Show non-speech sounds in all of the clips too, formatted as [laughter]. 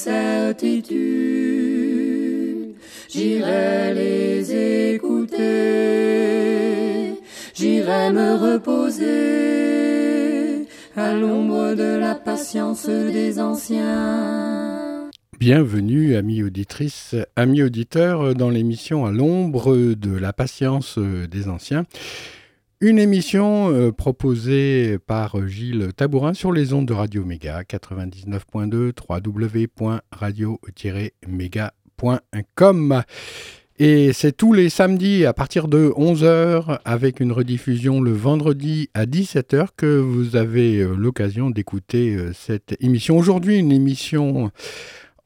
Certitudes, j'irai les écouter, j'irai me reposer à l'ombre de la patience des anciens. Bienvenue, amis auditrices, amis auditeurs, dans l'émission À l'ombre de la patience des anciens. Une émission euh, proposée par Gilles Tabourin sur les ondes de Radio Méga 99.2 www.radio-méga.com. Et c'est tous les samedis à partir de 11h avec une rediffusion le vendredi à 17h que vous avez euh, l'occasion d'écouter euh, cette émission. Aujourd'hui, une émission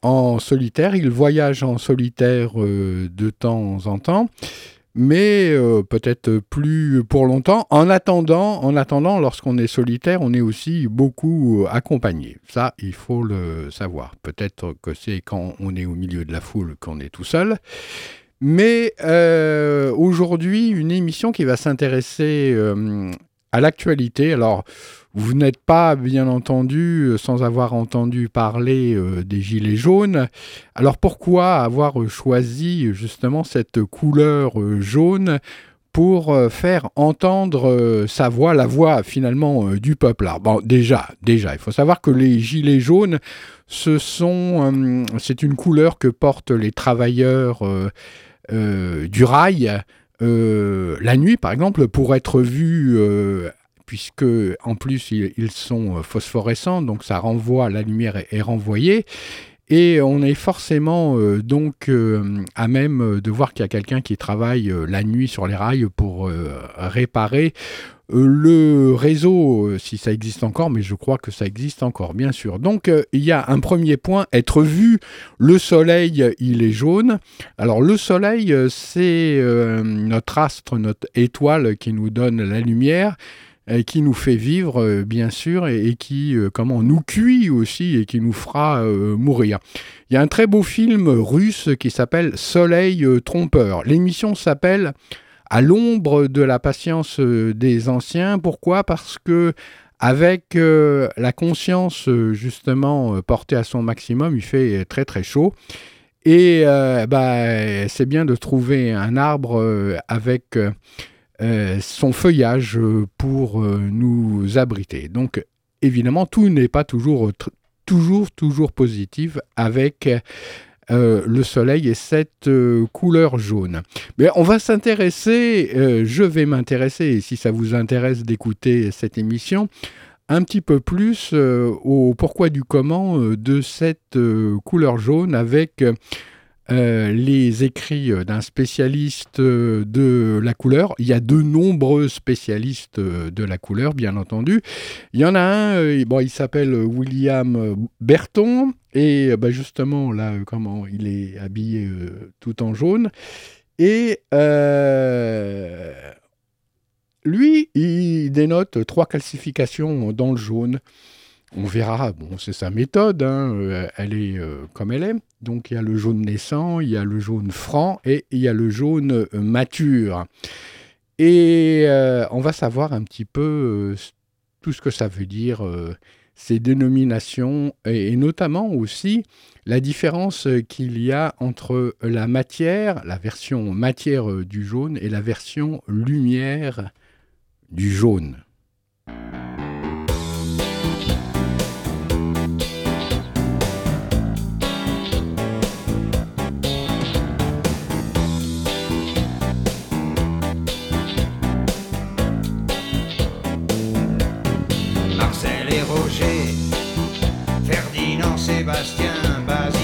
en solitaire. Il voyage en solitaire euh, de temps en temps, mais euh, peut-être plus pour longtemps. En attendant, en attendant, lorsqu'on est solitaire, on est aussi beaucoup accompagné. Ça, il faut le savoir. Peut-être que c'est quand on est au milieu de la foule qu'on est tout seul. Mais euh, aujourd'hui, une émission qui va s'intéresser euh, à l'actualité. Alors, vous n'êtes pas, bien entendu, euh, sans avoir entendu parler euh, des Gilets jaunes. Alors pourquoi avoir choisi justement cette couleur euh, jaune pour faire entendre sa voix, la voix finalement du peuple? Alors, bon, déjà, déjà, il faut savoir que les gilets jaunes, ce sont, c'est une couleur que portent les travailleurs du rail la nuit, par exemple, pour être vus. Puisque en plus ils, sont euh, phosphorescents, donc ça renvoie, la lumière est, renvoyée. Et on est forcément euh, donc euh, à même de voir qu'il y a quelqu'un qui travaille la nuit sur les rails pour réparer le réseau, si ça existe encore, mais je crois que ça existe encore, bien sûr. Donc il y a un premier point, être vu, le soleil, il est jaune. Alors le soleil, c'est notre astre, notre étoile qui nous donne la lumière qui nous fait vivre, euh, bien sûr, et, qui euh, comment nous cuit aussi et qui nous fera euh, mourir. Il y a un très beau film russe qui s'appelle Soleil euh, trompeur. L'émission s'appelle À l'ombre de la patience des anciens. Pourquoi? Parce que avec la conscience justement portée à son maximum, il fait très très chaud. Et bah, c'est bien de trouver un arbre avec son feuillage euh, pour euh, nous abriter. Donc évidemment, tout n'est pas toujours, toujours, toujours positif avec euh, le soleil et cette euh, couleur jaune. Mais on va s'intéresser, euh, je vais m'intéresser, et si ça vous intéresse d'écouter cette émission, un petit peu plus euh, au pourquoi du comment euh, de cette euh, couleur jaune avec euh, les écrits euh, d'un spécialiste euh, de la couleur. Il y a de nombreux spécialistes de la couleur, bien entendu. Il y en a un, bon, il s'appelle William Berton, et bah, justement, là, comment il est habillé tout en jaune. Et lui, il dénote trois classifications dans le jaune. On verra, bon, c'est sa méthode, hein, elle est comme elle est. Donc il y a le jaune naissant, il y a le jaune franc et il y a le jaune euh, mature. Et euh, on va savoir un petit peu euh, tout ce que ça veut dire, ces dénominations, et, et notamment aussi la différence qu'il y a entre la matière, la version matière du jaune, et la version lumière du jaune. Sebastian Bazin.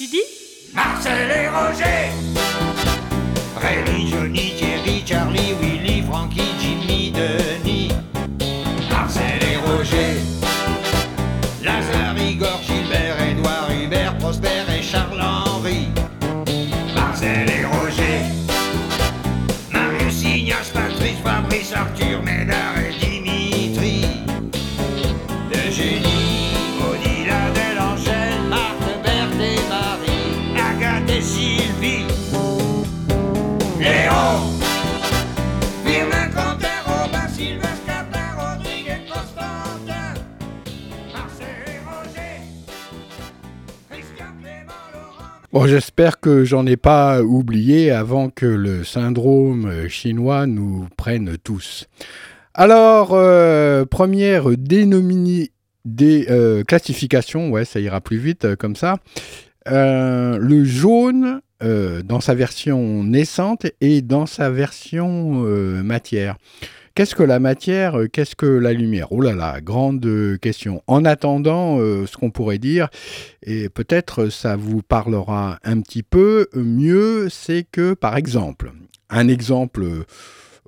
Tu dis Marcel et Roger Rémi, Johnny, Thierry, Charlie, Willy, Frankie. J'espère que j'en ai pas oublié avant que le syndrome chinois nous prenne tous. Alors, euh, première dénominée des euh, classifications, ouais, ça ira plus vite euh, comme ça. le jaune dans sa version naissante et dans sa version matière. Qu'est-ce que la matière Qu'est-ce que la lumière? Oh là là, grande question. En attendant, euh, ce qu'on pourrait dire, et peut-être ça vous parlera un petit peu mieux, c'est que, par exemple, un exemple,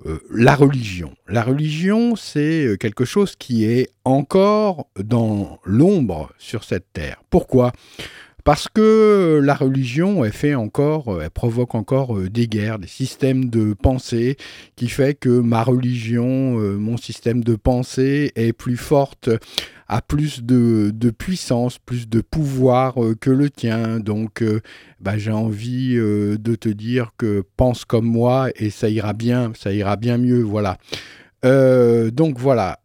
euh, la religion. La religion, c'est quelque chose qui est encore dans l'ombre sur cette terre. Pourquoi? Parce que la religion, elle fait encore, elle provoque encore euh, des guerres, des systèmes de pensée qui fait que ma religion, euh, mon système de pensée est plus forte, a plus de, puissance, plus de pouvoir euh, que le tien. Donc, bah, j'ai envie de te dire que pense comme moi et ça ira bien, ça ira bien mieux. Voilà. donc voilà,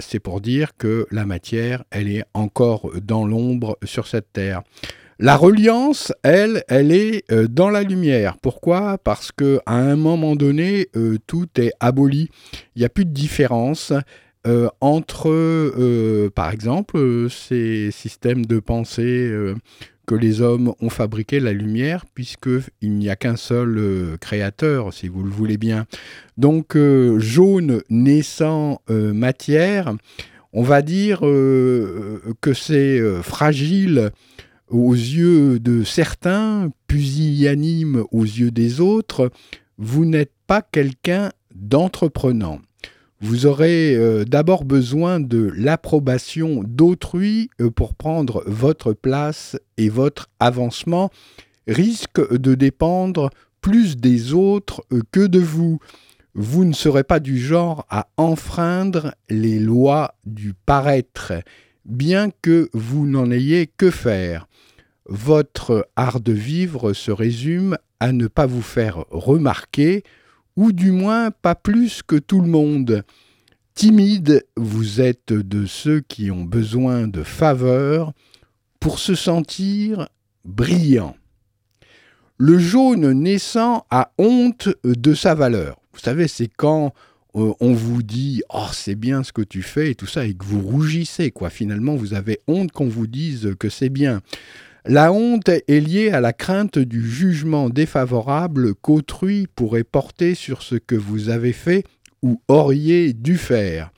c'est pour dire que la matière, elle est encore dans l'ombre sur cette terre. La reliance, elle, elle est euh, dans la lumière. Pourquoi? Parce que à un moment donné, euh, tout est aboli. Il n'y a plus de différence euh, entre, par exemple, ces systèmes de pensée que les hommes ont fabriqué la lumière, puisqu'il n'y a qu'un seul créateur, si vous le voulez bien. Donc, jaune naissant matière, on va dire que c'est fragile aux yeux de certains, pusillanime aux yeux des autres, vous n'êtes pas quelqu'un d'entreprenant. Vous aurez euh, d'abord besoin de l'approbation d'autrui euh, pour prendre votre place et votre avancement risque de dépendre plus des autres euh, que de vous. vous ne serez pas du genre à enfreindre les lois du paraître, bien que vous n'en ayez que faire. Votre art de vivre se résume à ne pas vous faire remarquer, ou du moins pas plus que tout le monde. Timide, vous êtes de ceux qui ont besoin de faveur pour se sentir brillant. Le jaune naissant a honte de sa valeur. Vous savez, c'est quand euh, on vous dit oh c'est bien ce que tu fais et tout ça et que vous rougissez quoi. Finalement, vous avez honte qu'on vous dise que c'est bien. La honte est liée à la crainte du jugement défavorable qu'autrui pourrait porter sur ce que vous avez fait ou auriez dû faire.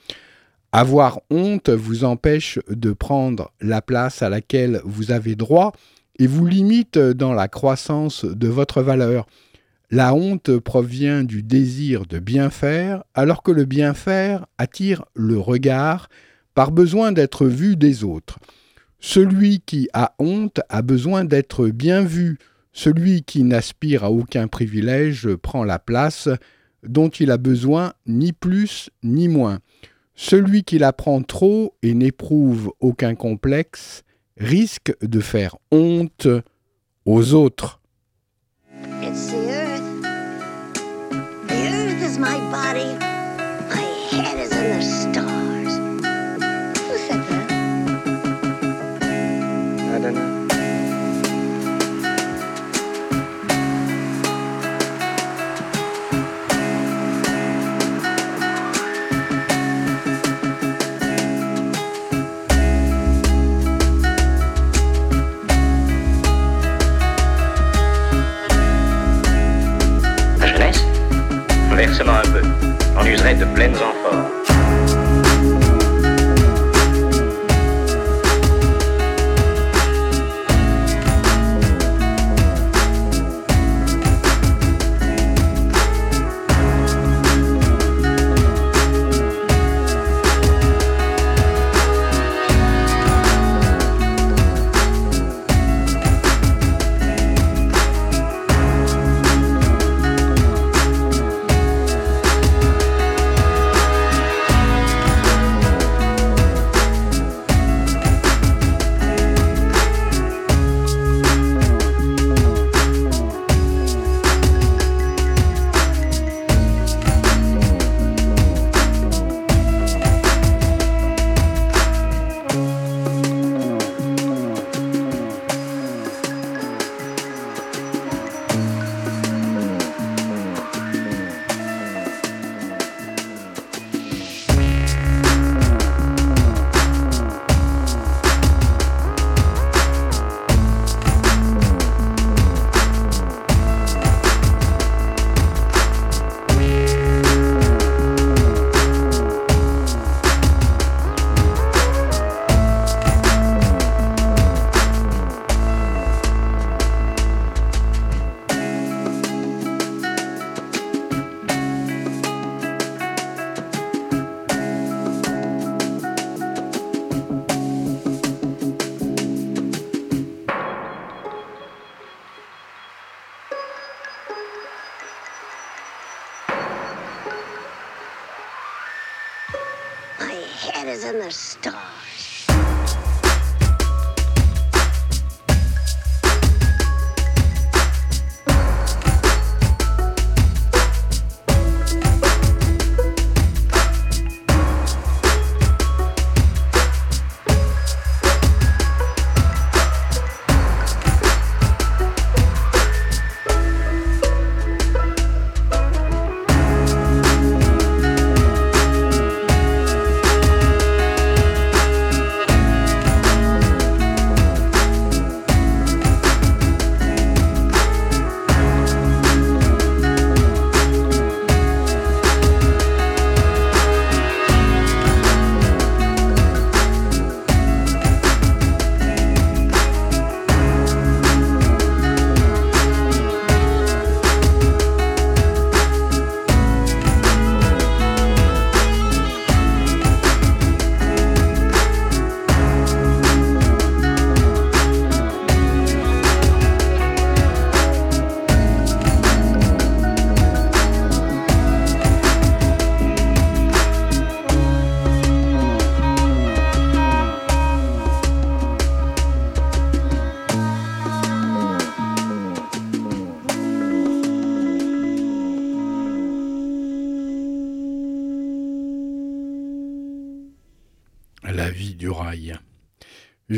Avoir honte vous empêche de prendre la place à laquelle vous avez droit et vous limite dans la croissance de votre valeur. La honte provient du désir de bien faire, alors que le bien faire attire le regard par besoin d'être vu des autres. Celui qui a honte a besoin d'être bien vu. Celui qui n'aspire à aucun privilège prend la place dont il a besoin ni plus ni moins. Celui qui la prend trop et n'éprouve aucun complexe risque de faire honte aux autres. my body. My head is in the. Don't know. un peu. On userait de pleines amphores.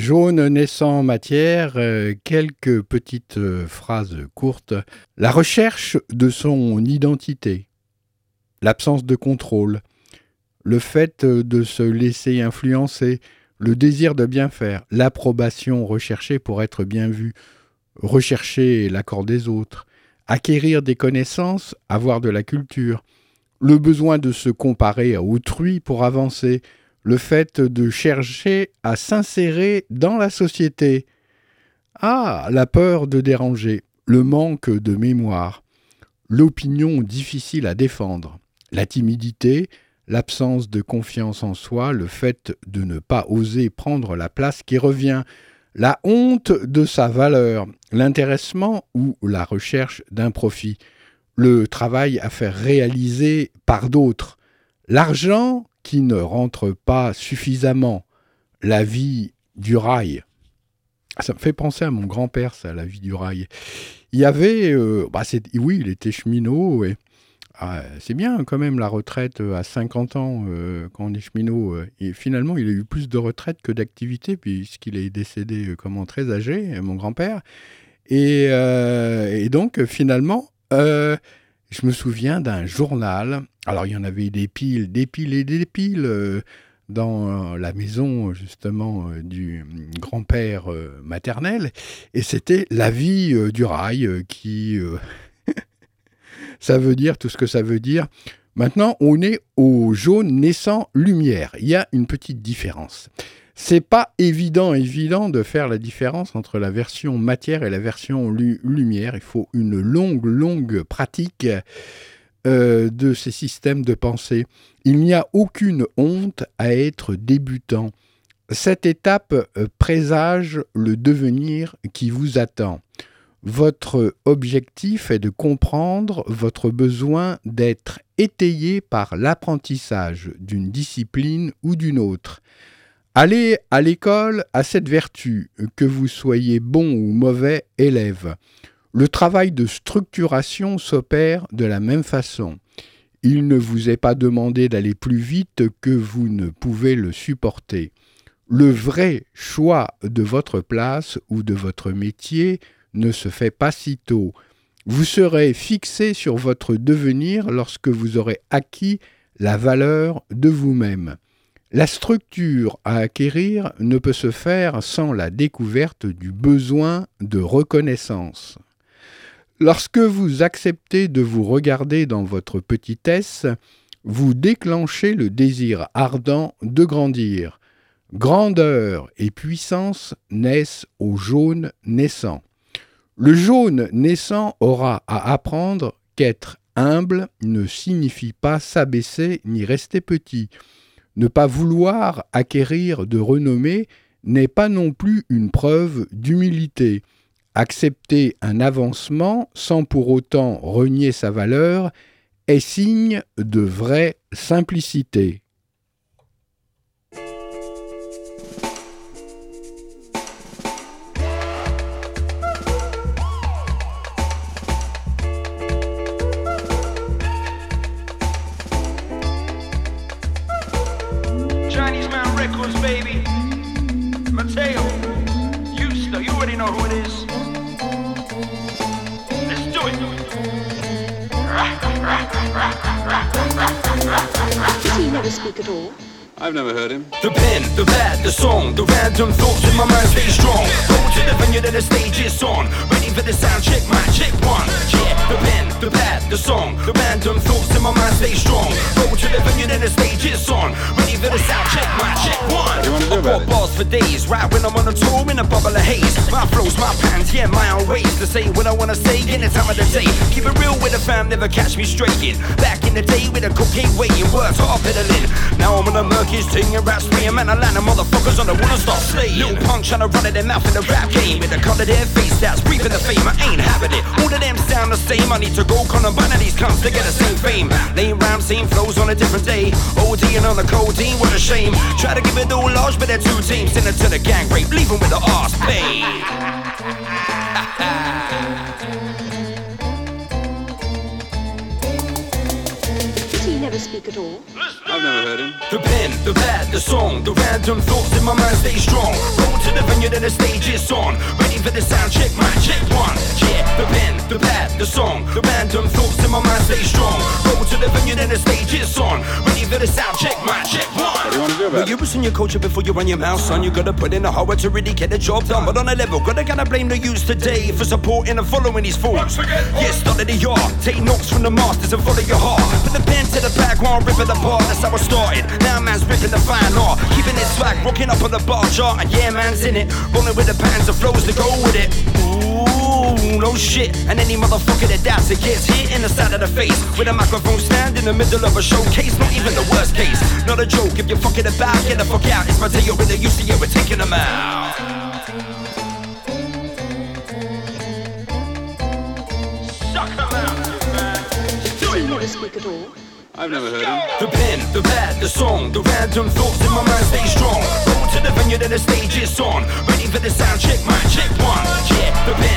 Jaune naissant matière, euh, quelques petites euh, phrases courtes. La recherche de son identité, l'absence de contrôle, le fait de se laisser influencer, le désir de bien faire, l'approbation recherchée pour être bien vu, rechercher l'accord des autres, acquérir des connaissances, avoir de la culture, le besoin de se comparer à autrui pour avancer, le fait de chercher à s'insérer dans la société. Ah, la peur de déranger, le manque de mémoire, l'opinion difficile à défendre, la timidité, l'absence de confiance en soi, le fait de ne pas oser prendre la place qui revient, la honte de sa valeur, l'intéressement ou la recherche d'un profit, le travail à faire réaliser par d'autres, l'argent qui ne rentre pas suffisamment, la vie du rail. Ça me fait penser à mon grand-père, ça, la vie du rail. Il y avait, euh, bah oui, il était cheminot, et ah, c'est bien quand même la retraite euh, à 50 ans euh, quand on est cheminot. et finalement, il a eu plus de retraite que d'activité puisqu'il est décédé comme très âgé, mon grand-père. Et, donc finalement, je me souviens d'un journal. Alors, il y en avait des piles, des piles et des piles euh, dans la maison, justement, euh, du grand-père euh, maternel. Et c'était La vie du rail qui. [laughs] ça veut dire tout ce que ça veut dire. Maintenant, on est au jaune naissant lumière. Il y a une petite différence. C'est pas évident, évident de faire la différence entre la version matière et la version lumière. Il faut une longue, longue pratique euh, de ces systèmes de pensée. Il n'y a aucune honte à être débutant. Cette étape euh, présage le devenir qui vous attend. Votre objectif est de comprendre votre besoin d'être étayé par l'apprentissage d'une discipline ou d'une autre. Allez à l'école à cette vertu, que vous soyez bon ou mauvais élève. Le travail de structuration s'opère de la même façon. Il ne vous est pas demandé d'aller plus vite que vous ne pouvez le supporter. Le vrai choix de votre place ou de votre métier ne se fait pas si tôt. Vous serez fixé sur votre devenir lorsque vous aurez acquis la valeur de vous-même. La structure à acquérir ne peut se faire sans la découverte du besoin de reconnaissance. Lorsque vous acceptez de vous regarder dans votre petitesse, vous déclenchez le désir ardent de grandir. Grandeur et puissance naissent au jaune naissant. Le jaune naissant aura à apprendre qu'être humble ne signifie pas s'abaisser ni rester petit. Ne pas vouloir acquérir de renommée n'est pas non plus une preuve d'humilité. Accepter un avancement sans pour autant renier sa valeur est signe de vraie simplicité. know who it is? Let's do it. Does he never speak at all? I've never heard him. The pen, the bad, the song, the random thoughts in my mind stay strong. Go to the venue that the stage is on. Ready for the sound check, my check one. Yeah, the pen, the bad, the song, the random thoughts in my mind stay strong. Go to the venue that the stage is on. Ready for the sound check, my check one. You want to do about it? bars for days, right when I'm on a tour in a bubble of haze. My flows, my pants, yeah, my own ways to say what I wanna say in the time of the day. Keep it real with the fam, never catch me straying. Back in the day with a cocaine weighing words, hard peddling. Now I'm on a murky his ting and rap spraying Man, I land motherfuckers on the wanna start slaying Little punk trying to run in their mouth in the rap game. With the color their face that's breathing the fame. I ain't having it. All of them sound the same. I need to go Columbine these cunts to get the same fame. Lame rhyme, same flows on a different day. OD and on the codeine, what a shame. Try to give it all large, but they're two teams Send it to the gang rape, leave them with the arse pain [laughs] never speak at all? I've never heard him. The pen, the pad, the song, the random thoughts in my mind stay strong. Roll to the venue, then the stage is on. Ready for the sound check, mic check one. Yeah, the pen, the pad, the song, the random thoughts in my mind stay strong. Roll to the venue, then the stage is on. Ready for the sound check, my check one. What do you want to do Well, you it? listen your culture before you run your mouth, son. You gotta put in the hard work to really get the job done. But on a level, gotta gotta blame the youth today for supporting and following these fools. Yes, start of the yard. Take notes from the masters and follow your heart. Put the pen to the back while I'm ripping apart. That's how I started. Now man's ripping the fine art. Keeping it swag, rocking up on the bar chart. And yeah, man's in it. Rolling with the patterns and flows to go with it. Ooh, no shit. And any motherfucker that doubts it gets hit in the side of the face. With a microphone stand in the middle of a showcase. Not even the worst case. Not a joke. If you're fucking about, get the fuck out. It's my tail with the to, we're taking them out. Suck 'em out. Do Does it, he boy. speak at all? I've never heard him. The pen, the pad, the song, the random thoughts in my mind stay strong. Roll to the venue, then the stage is on. Ready for the sound check, mic check one. Yeah, the pen,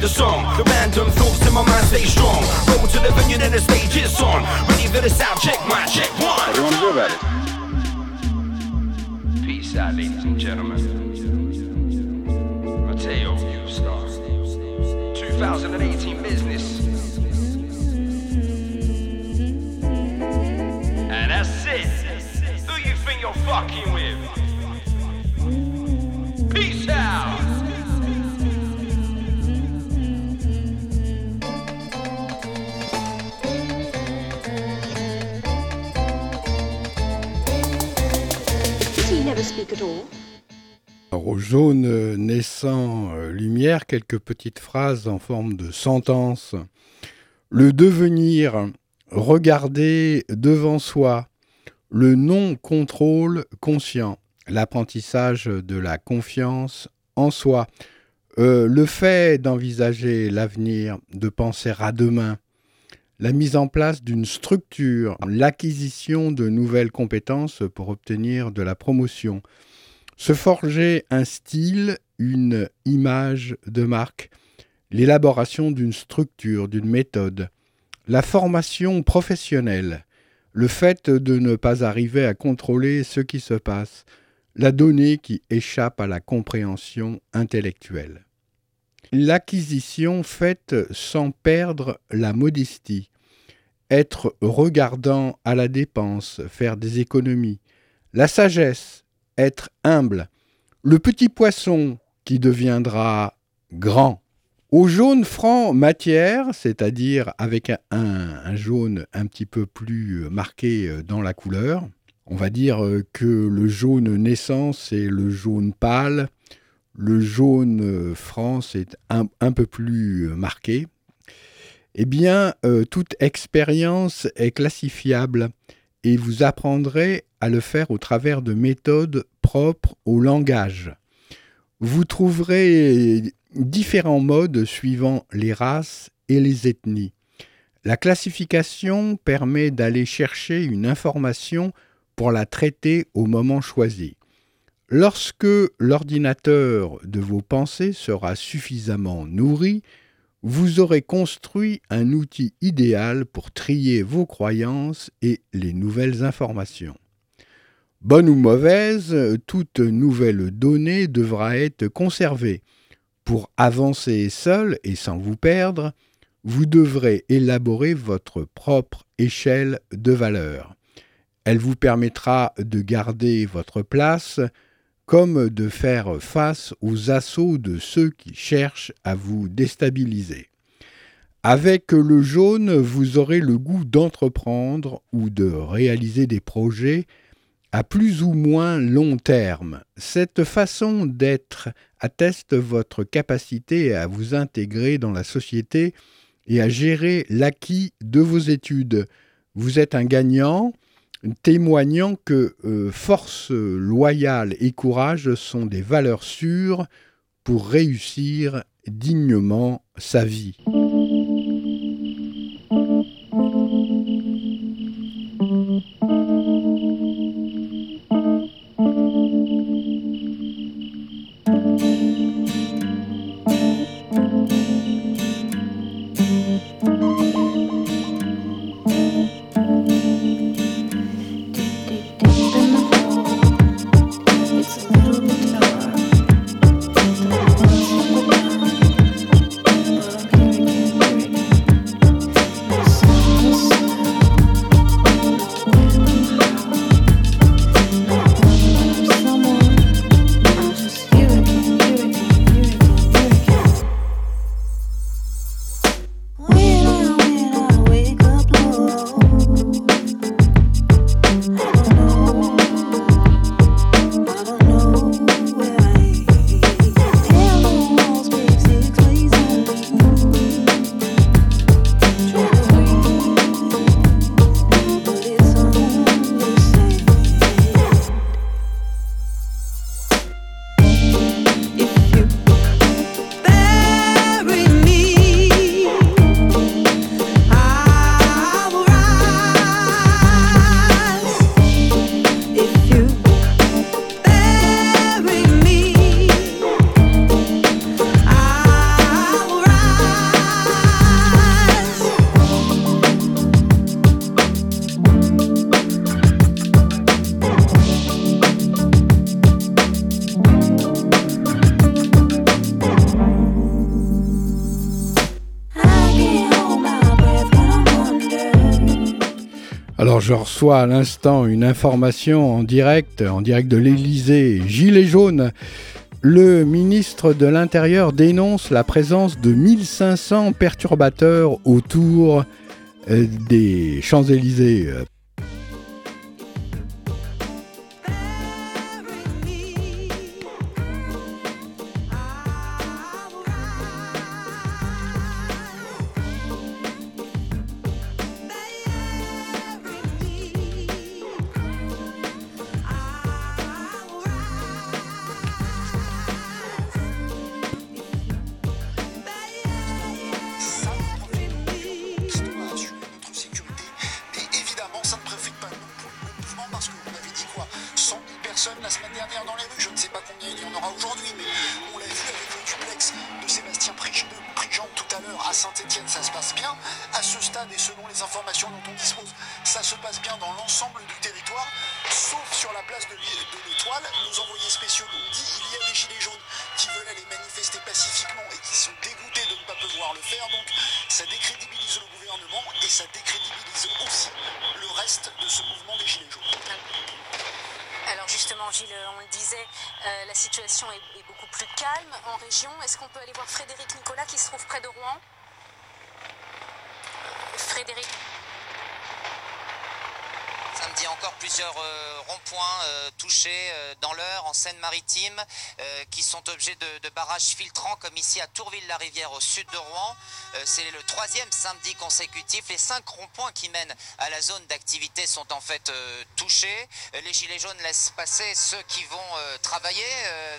the song, the random thoughts in my mind stay strong. Roll to the venue, then the stage is on. Ready for the sound check, mic check one. What do you want to do about it? Peace out, ladies and gentlemen. Mateo, you star. 2018 business. And that's it. Who you think you're fucking with? Alors, au jaune euh, naissant euh, lumière, quelques petites phrases en forme de sentence. Le devenir, regarder devant soi, le non-contrôle conscient, l'apprentissage de la confiance en soi, Euh, le fait d'envisager l'avenir, de penser à demain, la mise en place d'une structure, l'acquisition de nouvelles compétences pour obtenir de la promotion, se forger un style, une image de marque, l'élaboration d'une structure, d'une méthode, la formation professionnelle, le fait de ne pas arriver à contrôler ce qui se passe, la donnée qui échappe à la compréhension intellectuelle. L'acquisition faite sans perdre la modestie, être regardant à la dépense, faire des économies, la sagesse, être humble, le petit poisson qui deviendra grand. Au jaune franc matière, c'est-à-dire avec un, un jaune un petit peu plus marqué dans la couleur, on va dire que le jaune naissant, c'est le jaune pâle, le jaune franc, c'est un, un peu plus marqué. Eh bien, euh, toute expérience est classifiable et vous apprendrez à le faire au travers de méthodes propres au langage. Vous trouverez différents modes suivant les races et les ethnies. La classification permet d'aller chercher une information pour la traiter au moment choisi. Lorsque l'ordinateur de vos pensées sera suffisamment nourri, vous aurez construit un outil idéal pour trier vos croyances et les nouvelles informations. Bonne ou mauvaise, toute nouvelle donnée devra être conservée. Pour avancer seul et sans vous perdre, vous devrez élaborer votre propre échelle de valeur. Elle vous permettra de garder votre place comme de faire face aux assauts de ceux qui cherchent à vous déstabiliser. Avec le jaune, vous aurez le goût d'entreprendre ou de réaliser des projets à plus ou moins long terme. Cette façon d'être atteste votre capacité à vous intégrer dans la société et à gérer l'acquis de vos études. Vous êtes un gagnant, témoignant que euh, force loyale et courage sont des valeurs sûres pour réussir dignement sa vie. Je reçois à l'instant une information en direct, en direct de l'Elysée. Gilets jaunes. Le ministre de l'Intérieur dénonce la présence de 1500 perturbateurs autour euh, des Champs-Élysées. Rivière au sud de Rouen. Euh, c'est le troisième samedi consécutif. Les cinq ronds-points qui mènent à la zone d'activité sont en fait euh, touchés. Euh, les gilets jaunes laissent passer ceux qui vont travailler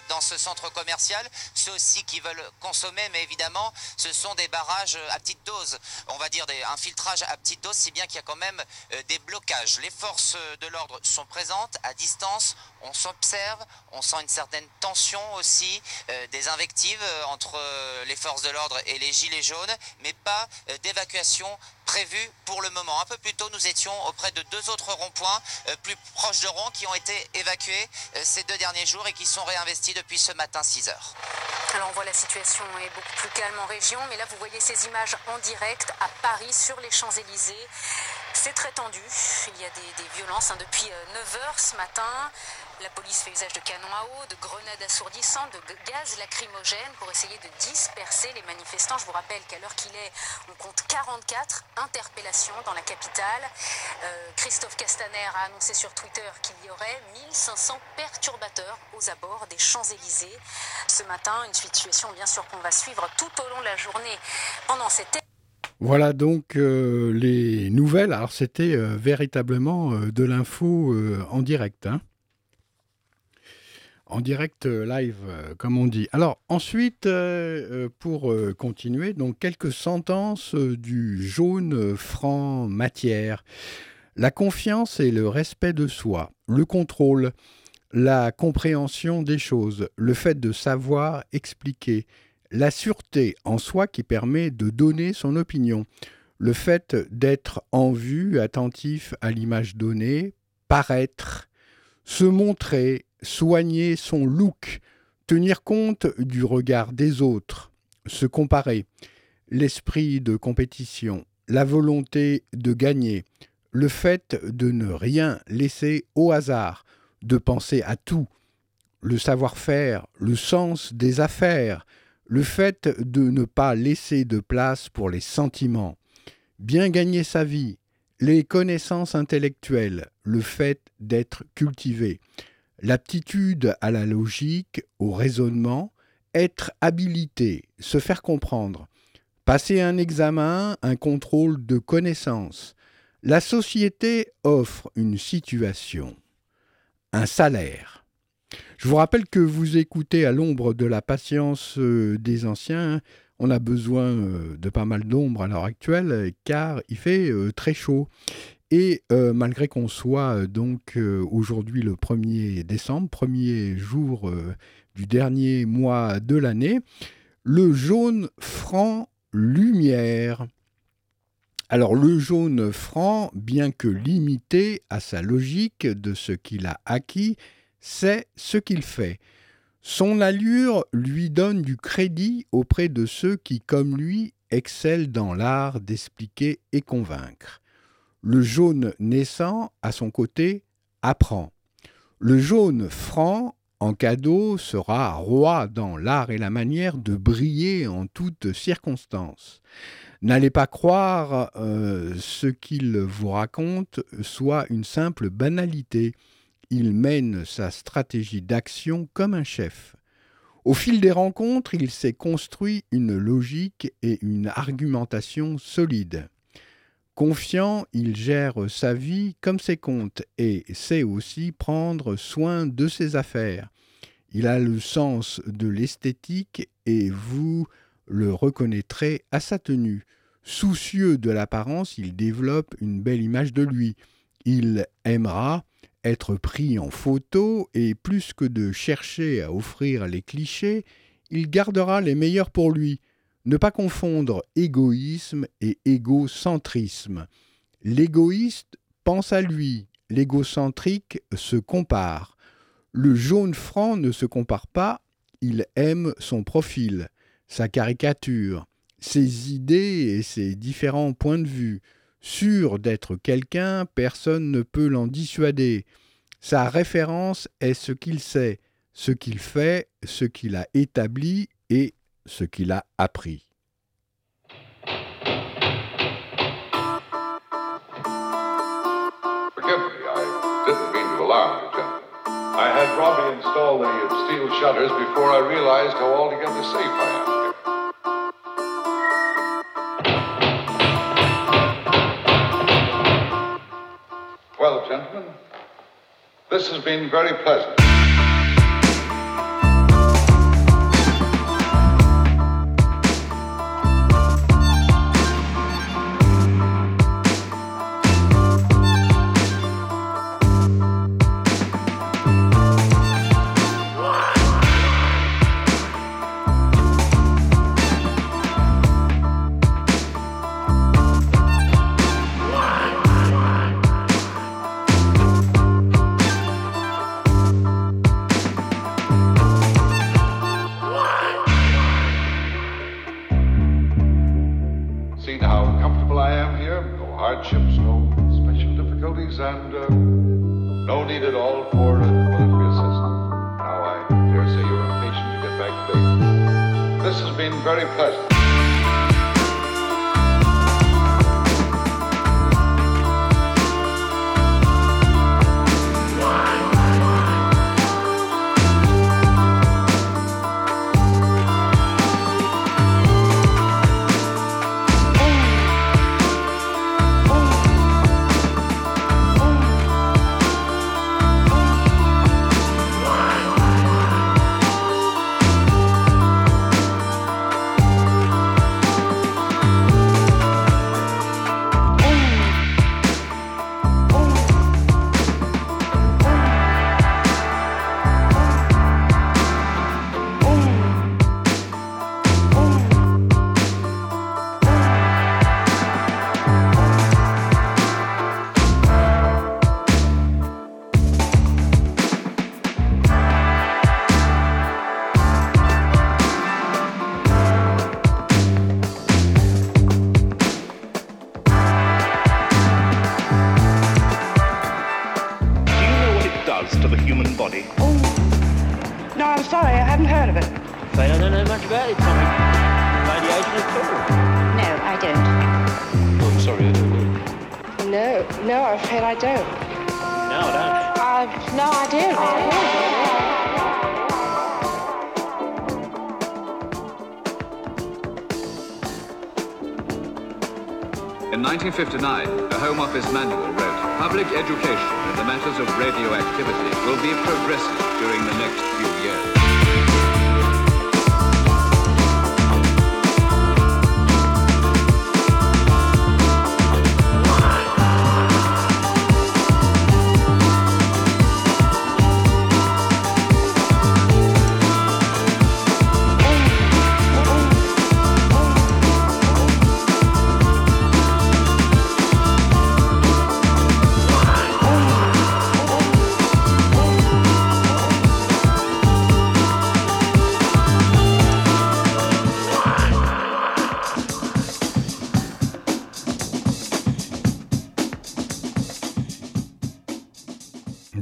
dans ce centre commercial, ceux aussi qui veulent consommer, mais évidemment, ce sont des barrages à petite dose. On va dire un filtrage à petite dose, si bien qu'il y a quand même des blocages. Les forces de l'ordre sont présentes à distance. On s'observe, on sent une certaine tension aussi, des invectives entre les forces de l'ordre et les gilets jaunes, mais pas euh, d'évacuation prévue pour le moment. Un peu plus tôt, nous étions auprès de deux autres ronds-points euh, plus proches de Rouen qui ont été évacués euh, ces deux derniers jours et qui sont réinvestis depuis ce matin 6 heures. Alors on voit la situation est beaucoup plus calme en région, mais là vous voyez ces images en direct à Paris sur les Champs-Élysées. C'est très tendu, il y a des, violences hein, depuis 9h ce matin. La police fait usage de canons à eau, de grenades assourdissantes, de gaz lacrymogène pour essayer de disperser les manifestants. Je vous rappelle qu'à l'heure qu'il est, on compte 44 interpellations dans la capitale. Euh, Christophe Castaner a annoncé sur Twitter qu'il y aurait 1500 perturbateurs aux abords des Champs-Élysées. Ce matin, une situation bien sûr qu'on va suivre tout au long de la journée pendant cette voilà donc euh, les nouvelles. Alors c'était euh, véritablement de l'info en direct. Hein en direct euh, live, euh, comme on dit. Alors ensuite, euh, pour continuer, donc quelques sentences du jaune franc matière. La confiance et le respect de soi, le contrôle, la compréhension des choses, le fait de savoir expliquer, la sûreté en soi qui permet de donner son opinion, le fait d'être en vue, attentif à l'image donnée, paraître, se montrer, soigner son look, tenir compte du regard des autres, se comparer, l'esprit de compétition, la volonté de gagner, le fait de ne rien laisser au hasard, de penser à tout, le savoir-faire, le sens des affaires, le fait de ne pas laisser de place pour les sentiments, bien gagner sa vie, les connaissances intellectuelles, le fait d'être cultivé, l'aptitude à la logique, au raisonnement, être habilité, se faire comprendre, passer un examen, un contrôle de connaissances. La société offre une situation, un salaire. Je vous rappelle que vous écoutez à l'ombre de la patience euh, des anciens. On a besoin euh, de pas mal d'ombre à l'heure actuelle car il fait euh, très chaud. Et malgré qu'on soit donc aujourd'hui le 1er décembre, premier jour du dernier mois de l'année, le jaune franc lumière. Alors le jaune franc, bien que limité à sa logique de ce qu'il a acquis, sait ce qu'il fait. Son allure lui donne du crédit auprès de ceux qui, comme lui, excellent dans l'art d'expliquer et convaincre. Le jaune naissant, à son côté, apprend. Le jaune franc, en cadeau, sera roi dans l'art et la manière de briller en toutes circonstances. N'allez pas croire euh, ce qu'il vous raconte soit une simple banalité. Il mène sa stratégie d'action comme un chef. Au fil des rencontres, il s'est construit une logique et une argumentation solide. Confiant, il gère sa vie comme ses comptes et sait aussi prendre soin de ses affaires. Il a le sens de l'esthétique et vous le reconnaîtrez à sa tenue. Soucieux de l'apparence, il développe une belle image de lui. Il aimera être pris en photo et plus que de chercher à offrir les clichés, il gardera les meilleurs pour lui. Ne pas confondre égoïsme et égocentrisme. L'égoïste pense à lui, l'égocentrique se compare. Le jaune franc ne se compare pas, il aime son profil, sa caricature, ses idées et ses différents points de vue. Sûr d'être quelqu'un, personne ne peut l'en dissuader. Sa référence est ce qu'il sait, ce qu'il fait, ce qu'il a établi et ce qu'il a appris. I had Robbie install the steel shutters before I realized how altogether safe I am. Gentlemen, this has been very pleasant. No, no, I'm afraid I don't. No, I don't. I've no idea, really. In 1959, the Home Office manual wrote, Public education in the matters of radioactivity will be progressive during the next few years.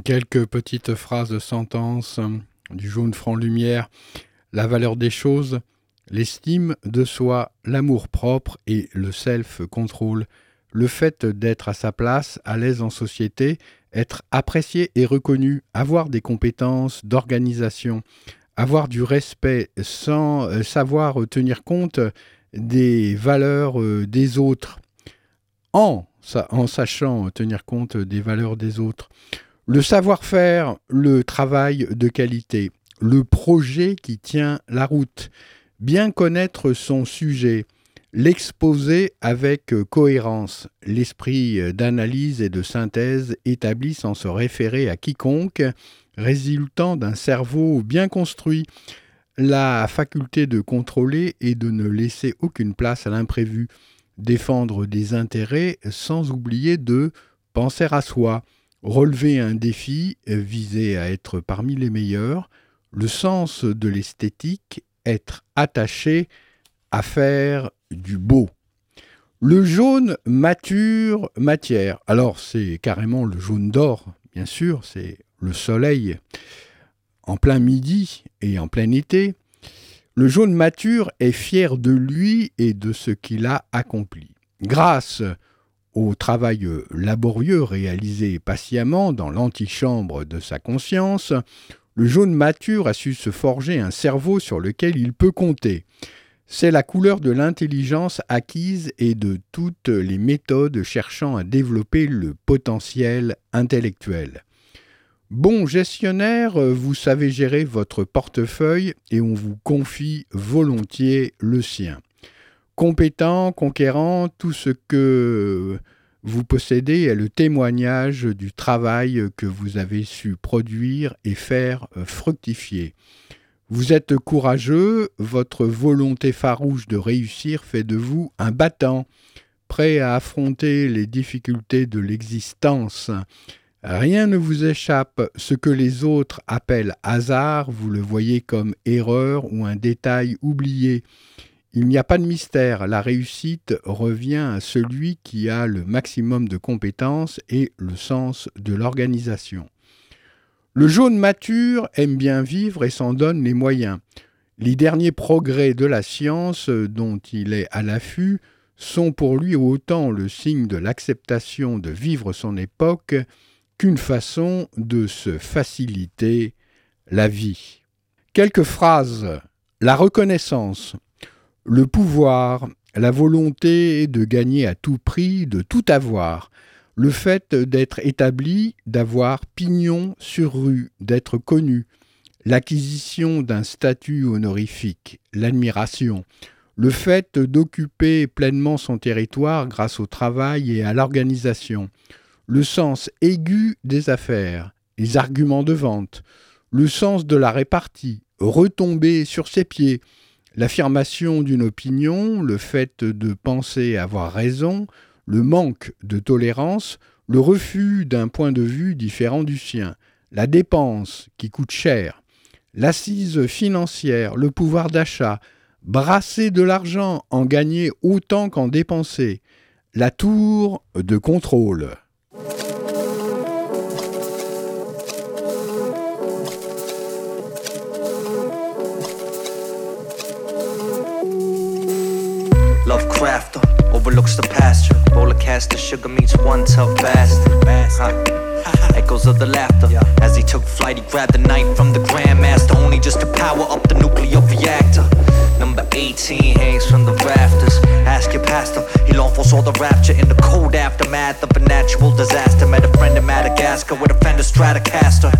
Quelques petites phrases de sentence du jaune franc lumière. La valeur des choses, l'estime de soi, l'amour propre et le self-control. Le fait d'être à sa place, à l'aise en société, être apprécié et reconnu, avoir des compétences d'organisation, avoir du respect sans euh, savoir tenir compte des valeurs euh, des autres, en sachant tenir compte des valeurs des autres. Le savoir-faire, le travail de qualité, le projet qui tient la route, bien connaître son sujet, l'exposer avec cohérence, l'esprit d'analyse et de synthèse établi sans se référer à quiconque, résultant d'un cerveau bien construit, la faculté de contrôler et de ne laisser aucune place à l'imprévu, défendre des intérêts sans oublier de penser à soi, relever un défi, viser à être parmi les meilleurs, le sens de l'esthétique, être attaché à faire du beau. Le jaune mature matière. Alors c'est carrément le jaune d'or, bien sûr, c'est le soleil en plein midi et en plein été. Le jaune mature est fier de lui et de ce qu'il a accompli. Grâce au travail laborieux réalisé patiemment dans l'antichambre de sa conscience, le jaune mature a su se forger un cerveau sur lequel il peut compter. C'est la couleur de l'intelligence acquise et de toutes les méthodes cherchant à développer le potentiel intellectuel. Bon gestionnaire, vous savez gérer votre portefeuille et on vous confie volontiers le sien. Compétent, conquérant, tout ce que vous possédez est le témoignage du travail que vous avez su produire et faire fructifier. Vous êtes courageux, votre volonté farouche de réussir fait de vous un battant, prêt à affronter les difficultés de l'existence. Rien ne vous échappe, ce que les autres appellent hasard, vous le voyez comme erreur ou un détail oublié. Il n'y a pas de mystère, la réussite revient à celui qui a le maximum de compétences et le sens de l'organisation. Le jaune mature aime bien vivre et s'en donne les moyens. Les derniers progrès de la science dont il est à l'affût sont pour lui autant le signe de l'acceptation de vivre son époque qu'une façon de se faciliter la vie. Quelques phrases. La reconnaissance, le pouvoir, la volonté de gagner à tout prix, de tout avoir, le fait d'être établi, d'avoir pignon sur rue, d'être connu, l'acquisition d'un statut honorifique, l'admiration, le fait d'occuper pleinement son territoire grâce au travail et à l'organisation, le sens aigu des affaires, les arguments de vente, le sens de la répartie, retomber sur ses pieds, l'affirmation d'une opinion, le fait de penser avoir raison, le manque de tolérance, le refus d'un point de vue différent du sien, la dépense qui coûte cher, l'assise financière, le pouvoir d'achat, brasser de l'argent, en gagner autant qu'en dépenser, la tour de contrôle. Lovecrafter uh, overlooks the pasture. Roller caster, sugar meets one tough bastard. Huh. Echoes of the laughter. As he took flight, he grabbed the knife from the Grandmaster, only just to power up the nuclear reactor. Number 18 hangs from the rafters. Ask your pastor, he long foresaw the rapture in the cold aftermath of a natural disaster. Met a friend in Madagascar with a Fender Stratocaster.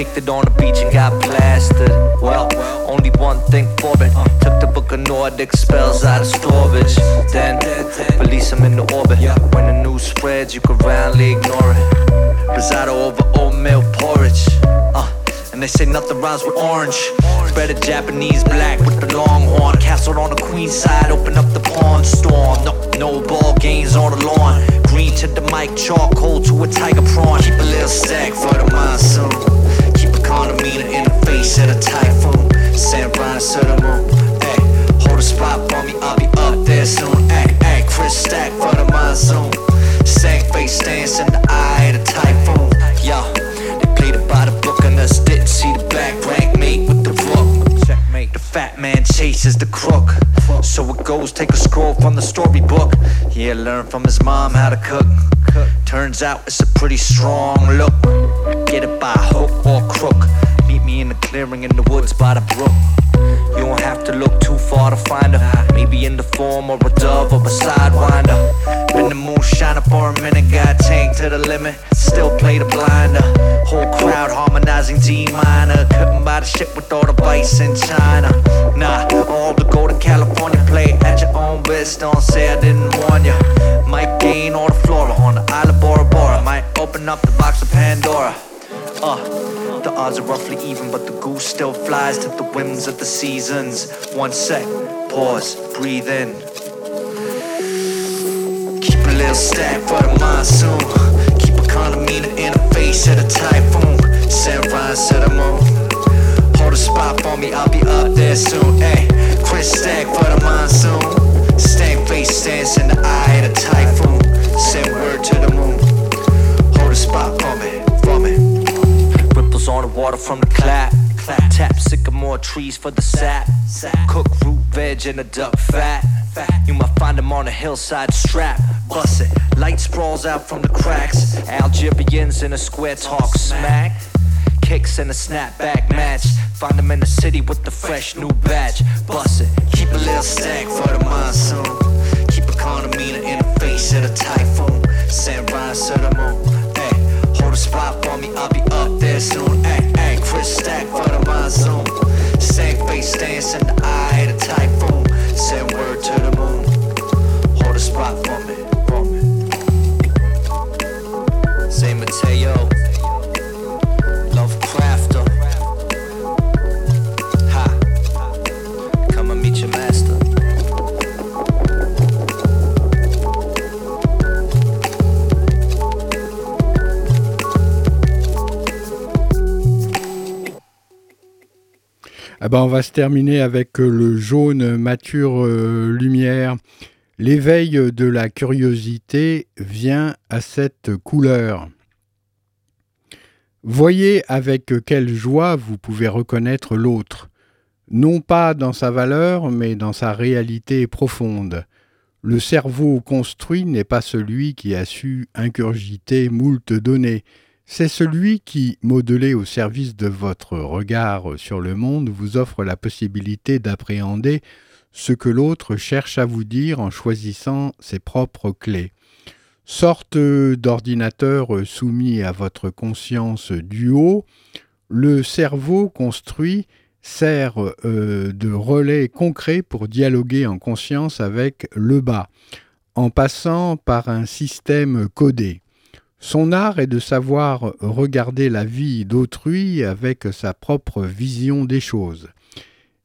Kicked it on the beach and got blasted. Well, only one thing for it. Took the book of Nordic spells out of storage. Then release them into orbit. When the news spreads, you can roundly ignore it. Risotto over oatmeal porridge. Uh, and they say nothing rhymes with orange. Spread a Japanese black with the long horn. Castled on the queen side, open up the pawn store. No, no ball games on the lawn. Green to the mic, charcoal to a tiger prawn. Keep a little stack for the monsoon. Keep a in the face of a typhoon. San Brian, set them. Ay, hold a spot for me, I'll be up there soon. Ay, ay, Chris Stack for the mind zone. Face stance in the eye of the typhoon. Yo, they played it by the book and us didn't see the back rank mate with the book. Checkmate. The fat man chases the crook. So it goes, take a scroll from the storybook. Yeah, learn from his mom how to cook. Turns out it's a pretty strong look. Get it by hook or crook. In the clearing in the woods by the brook. You don't have to look too far to find her. Maybe in the form of a dove or a sidewinder. Been the moonshiner for a minute, got tanked to the limit. Still play the blinder. Whole crowd harmonizing D minor. Couldn't buy the shit with all the vice in China. Nah, all to go to California. Play at your own risk. Don't say I didn't warn you. Might gain all the flora on the Isle of Bora Bora. Might open up the box of Pandora. Uh, the odds are roughly even, but the goose still flies to the whims of the seasons. One sec, pause, breathe in. Keep a little stack for the monsoon. Keep a condomina in the face of the typhoon. Rhymes to the moon. Hold a spot for me, I'll be up there soon. Hey, Chris stack for the monsoon. Stank face stance in the eye of the typhoon. Water from the clap. clap. Tap sycamore trees for the sap. Cook root veg and a duck fat. fat. You might find them on a hillside strap. Bust it. Light sprawls out from the cracks. Algerians in a square talk smack. Kicks and a snapback match. Find them in the city with the fresh new batch. Bust it. Keep a little stack for the monsoon. Keep a condomina in the face of the typhoon. Rhymes to the moon. Hey, hold a spot for me, I'll be up there soon. Hey, stack for the monsoon. Stank face stance in the eye of the typhoon. Send word to the moon. Hold a spot for me, Ah ben, on va se terminer avec euh, le jaune mature euh, lumière. L'éveil de la curiosité vient à cette couleur. Voyez avec quelle joie vous pouvez reconnaître l'autre, non pas dans sa valeur, mais dans sa réalité profonde. Le cerveau construit n'est pas celui qui a su incurgiter moult données, c'est celui qui, modelé au service de votre regard sur le monde, vous offre la possibilité d'appréhender ce que l'autre cherche à vous dire en choisissant ses propres clés. Sorte d'ordinateur soumis à votre conscience du haut, le cerveau construit sert euh, de relais concret pour dialoguer en conscience avec le bas, en passant par un système codé. Son art est de savoir regarder la vie d'autrui avec sa propre vision des choses.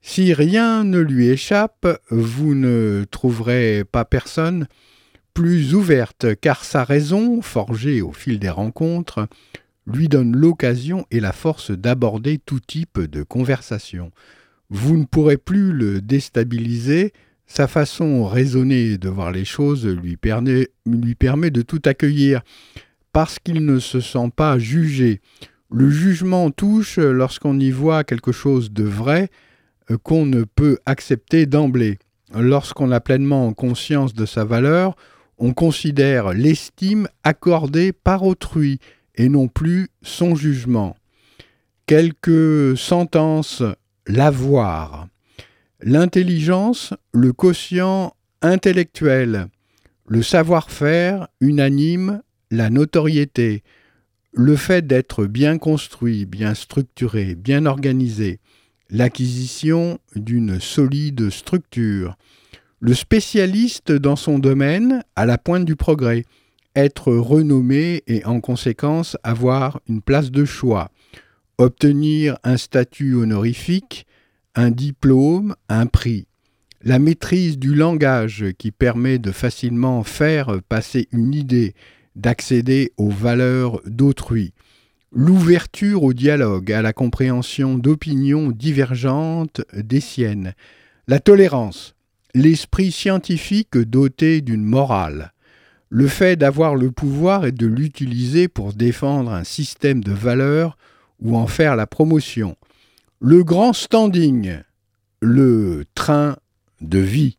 Si rien ne lui échappe, vous ne trouverez pas personne plus ouverte, car sa raison, forgée au fil des rencontres, lui donne l'occasion et la force d'aborder tout type de conversation. Vous ne pourrez plus le déstabiliser, sa façon raisonnée de voir les choses lui permet, de tout accueillir, parce qu'il ne se sent pas jugé. Le jugement touche lorsqu'on y voit quelque chose de vrai euh, qu'on ne peut accepter d'emblée. Lorsqu'on a pleinement conscience de sa valeur, on considère l'estime accordée par autrui et non plus son jugement. Quelques sentences l'avoir. L'intelligence, le quotient intellectuel, le savoir-faire unanime, la notoriété, le fait d'être bien construit, bien structuré, bien organisé, l'acquisition d'une solide structure, le spécialiste dans son domaine à la pointe du progrès, être renommé et en conséquence avoir une place de choix, obtenir un statut honorifique, un diplôme, un prix, la maîtrise du langage qui permet de facilement faire passer une idée, d'accéder aux valeurs d'autrui, l'ouverture au dialogue, à la compréhension d'opinions divergentes des siennes, la tolérance, l'esprit scientifique doté d'une morale, le fait d'avoir le pouvoir et de l'utiliser pour défendre un système de valeurs ou en faire la promotion, le grand standing, le train de vie.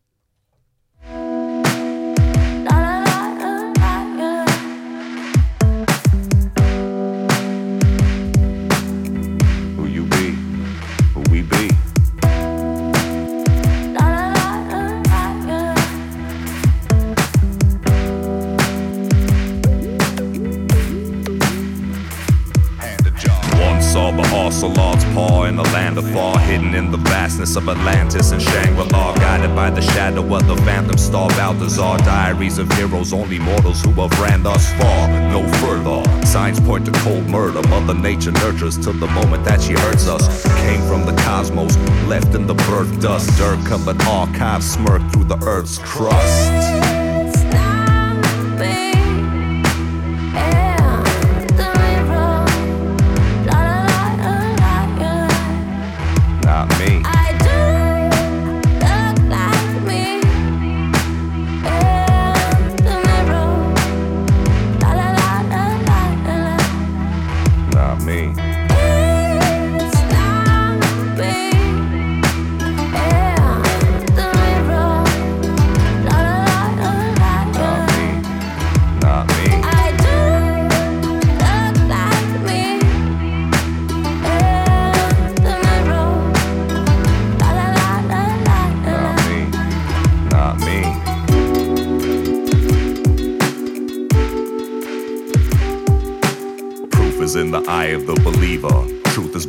Ocelot's paw in the land of far, hidden in the vastness of Atlantis and Shangri-La, guided by the shadow of the phantom star Balthazar. Diaries of heroes, only mortals who have ran thus far, no further. Signs point to cold murder. Mother Nature nurtures till the moment that she hurts us. Came from the cosmos, left in the birth dust. Dirt covered archives smirk through the earth's crust.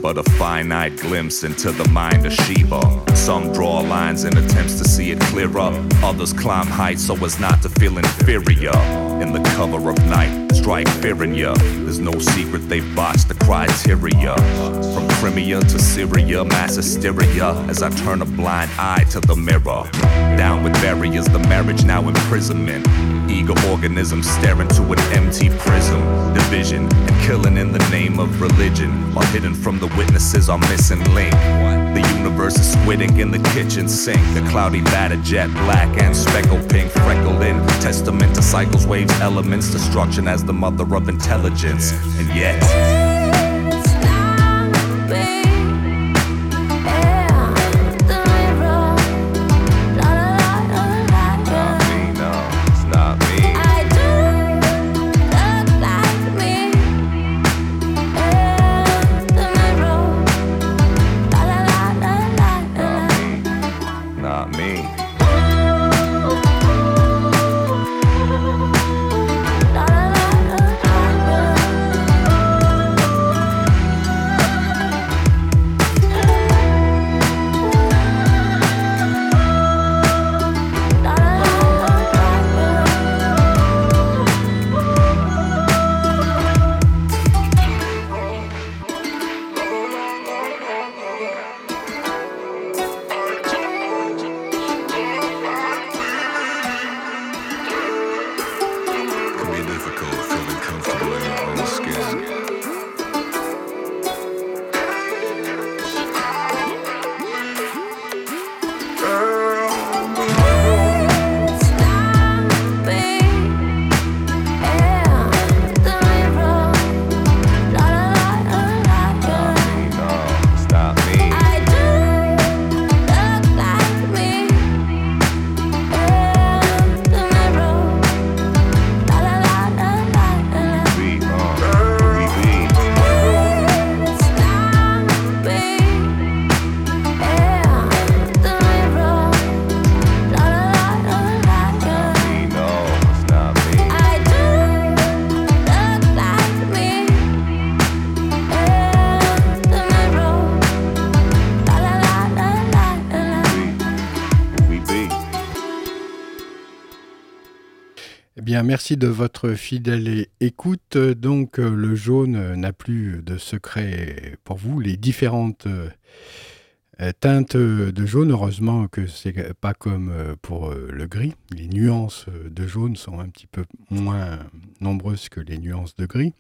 But a finite glimpse into the mind of Sheba. Some draw lines in attempts to see it clearer. Others climb heights so as not to feel inferior. In the cover of night, strike fear in ya. There's no secret they've botched the criteria. Crimea to Syria, mass hysteria. As I turn a blind eye to the mirror. Down with barriers, the marriage now imprisonment. Eager organisms staring to an empty prism. Division and killing in the name of religion. While hidden from the witnesses are missing link. The universe is squidding in the kitchen sink. The cloudy batter jet black and speckled pink freckled in. Testament to cycles, waves, elements. Destruction as the mother of intelligence. And yet baby. Merci de votre fidèle écoute. Donc, euh, le jaune n'a plus de secret pour vous. Les différentes euh, euh, teintes de jaune, heureusement que c'est pas comme pour le gris. Les nuances de jaune sont un petit peu moins nombreuses que les nuances de gris.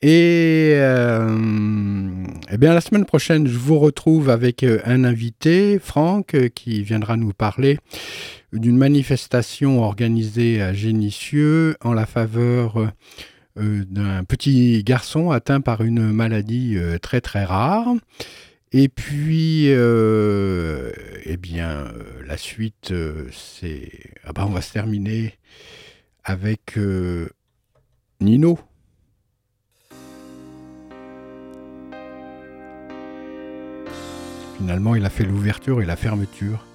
Et euh, eh bien, la semaine prochaine, je vous retrouve avec un invité, Franck, qui viendra nous parler d'une manifestation organisée à Génissieux en la faveur euh, d'un petit garçon atteint par une maladie euh, très très rare. Et puis, euh, eh bien, la suite, c'est. Ah bah, on va se terminer avec Nino. Finalement, il a fait l'ouverture et la fermeture.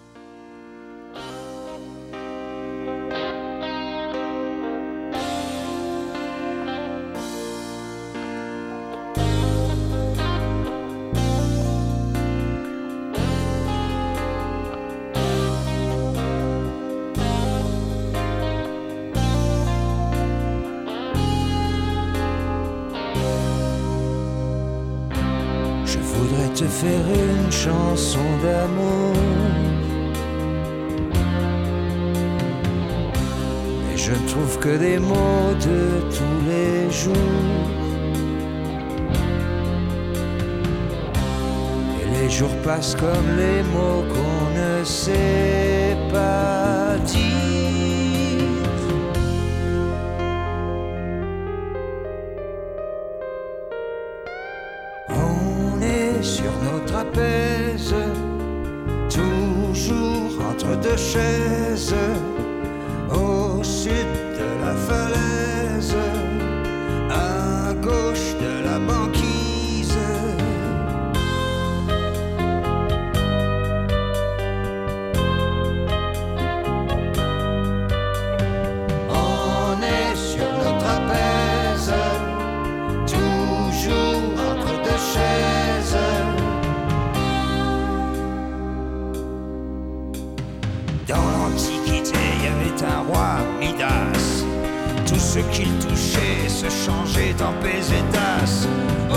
Se changeait en pesetas.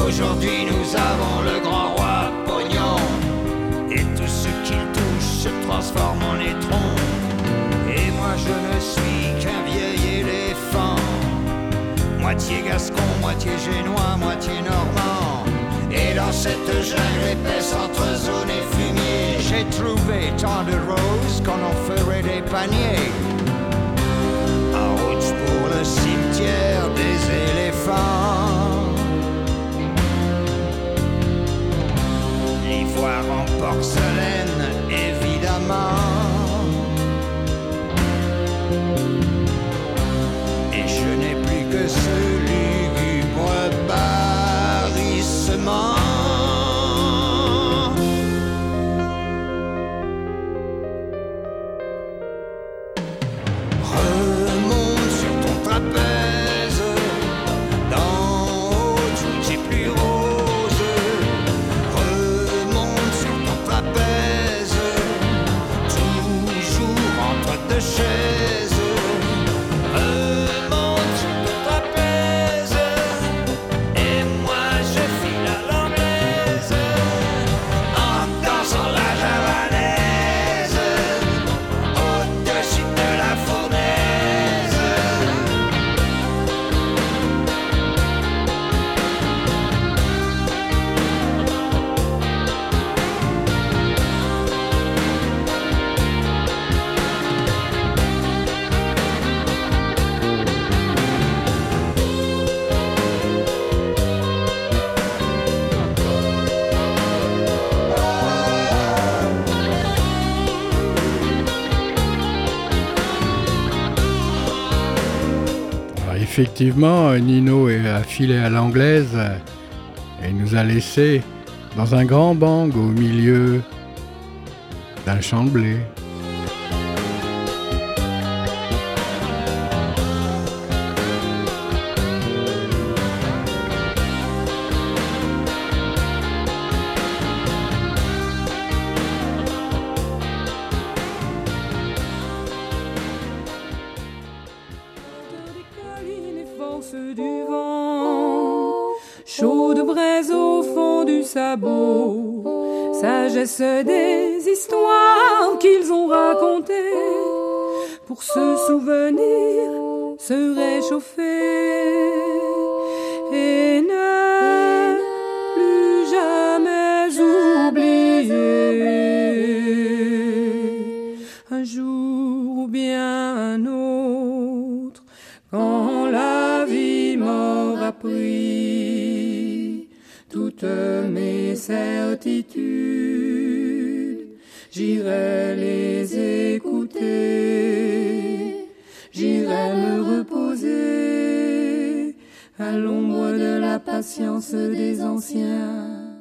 Aujourd'hui, nous avons le grand roi Pognon. Et tout ce qu'il touche se transforme en étron. Et moi, je ne suis qu'un vieil éléphant. Moitié gascon, moitié génois, moitié normand. Et dans cette jungle épaisse entre zone et fumier, j'ai trouvé tant de roses qu'on en ferait des paniers. L'ivoire en porcelaine, évidemment. Et je n'ai plus que ce lugubre barrissement. Effectivement, Nino est affilé à l'anglaise et nous a laissé dans un grand bang au milieu d'un champ de blé.